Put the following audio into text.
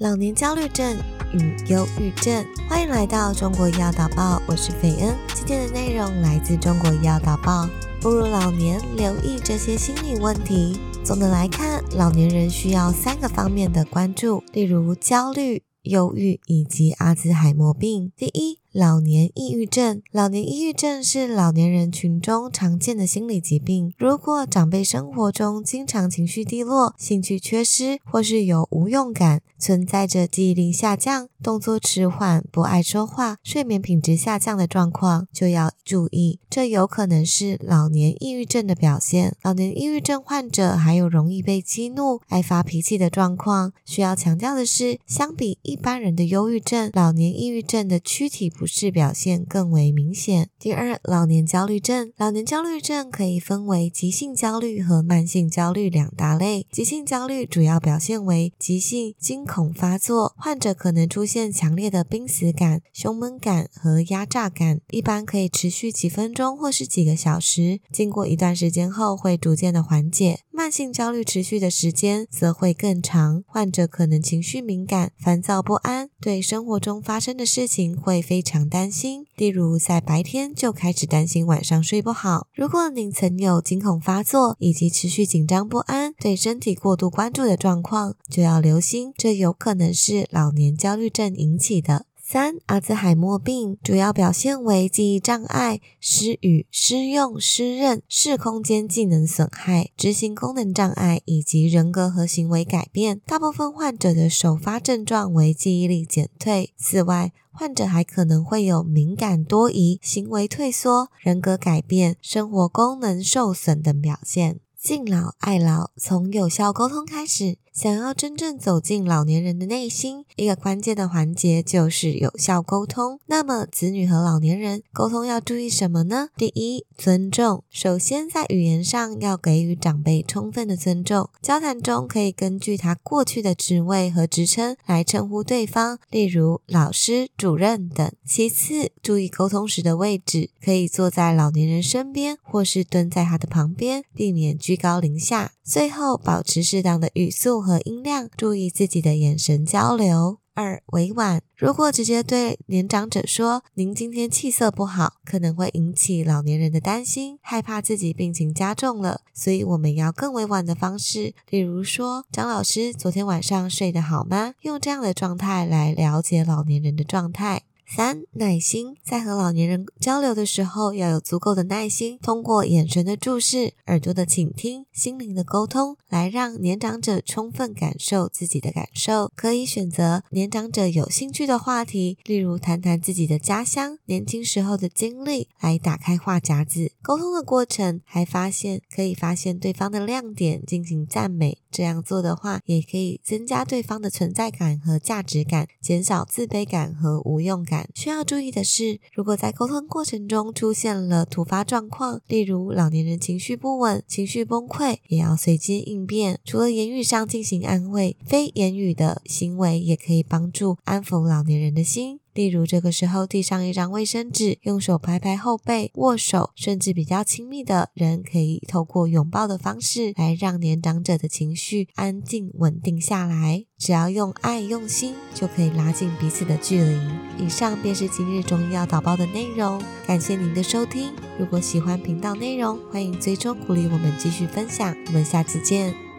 老年焦虑症与忧郁症，欢迎来到中国医药导报，我是斐恩。今天的内容来自中国医药导报。步入老年，留意这些心理问题。总的来看，老年人需要三个方面的关注，例如焦虑、忧郁以及阿兹海默病。第一。老年抑郁症，老年抑郁症是老年人群中常见的心理疾病。如果长辈生活中经常情绪低落、兴趣缺失，或是有无用感，存在着记忆力下降、动作迟缓、不爱说话、睡眠品质下降的状况，就要注意，这有可能是老年抑郁症的表现。老年抑郁症患者还有容易被激怒、爱发脾气的状况。需要强调的是，相比一般人的忧郁症，老年抑郁症的躯体。不适表现更为明显。第二，老年焦虑症。老年焦虑症可以分为急性焦虑和慢性焦虑两大类。急性焦虑主要表现为急性惊恐发作，患者可能出现强烈的濒死感、胸闷感和压榨感，一般可以持续几分钟或是几个小时，经过一段时间后会逐渐的缓解。慢性焦虑持续的时间则会更长，患者可能情绪敏感、烦躁不安，对生活中发生的事情会非常担心，例如在白天就开始担心晚上睡不好。如果您曾有惊恐发作以及持续紧张不安、对身体过度关注的状况，就要留心，这有可能是老年焦虑症引起的。三、阿兹海默病主要表现为记忆障碍、失语、失用、失认、视空间技能损害、执行功能障碍以及人格和行为改变。大部分患者的首发症状为记忆力减退。此外，患者还可能会有敏感多疑、行为退缩、人格改变、生活功能受损等表现。敬老爱老，从有效沟通开始。想要真正走进老年人的内心，一个关键的环节就是有效沟通。那么，子女和老年人沟通要注意什么呢？第一，尊重。首先，在语言上要给予长辈充分的尊重。交谈中可以根据他过去的职位和职称来称呼对方，例如老师、主任等。其次，注意沟通时的位置，可以坐在老年人身边，或是蹲在他的旁边，避免居高临下。最后，保持适当的语速和音量，注意自己的眼神交流。二、委婉。如果直接对年长者说“您今天气色不好”，可能会引起老年人的担心，害怕自己病情加重了。所以我们要更委婉的方式，例如说：“张老师，昨天晚上睡得好吗？”用这样的状态来了解老年人的状态。三、耐心，在和老年人交流的时候，要有足够的耐心，通过眼神的注视、耳朵的倾听、心灵的沟通，来让年长者充分感受自己的感受。可以选择年长者有兴趣的话题，例如谈谈自己的家乡、年轻时候的经历，来打开话匣子。沟通的过程，还发现可以发现对方的亮点，进行赞美。这样做的话，也可以增加对方的存在感和价值感，减少自卑感和无用感。需要注意的是，如果在沟通过程中出现了突发状况，例如老年人情绪不稳、情绪崩溃，也要随机应变。除了言语上进行安慰，非言语的行为也可以帮助安抚老年人的心。例如，这个时候递上一张卫生纸，用手拍拍后背，握手，甚至比较亲密的人，可以透过拥抱的方式来让年长者的情绪安静稳定下来。只要用爱用心，就可以拉近彼此的距离。以上便是今日中医药导报的内容，感谢您的收听。如果喜欢频道内容，欢迎追踪鼓励我们继续分享。我们下次见。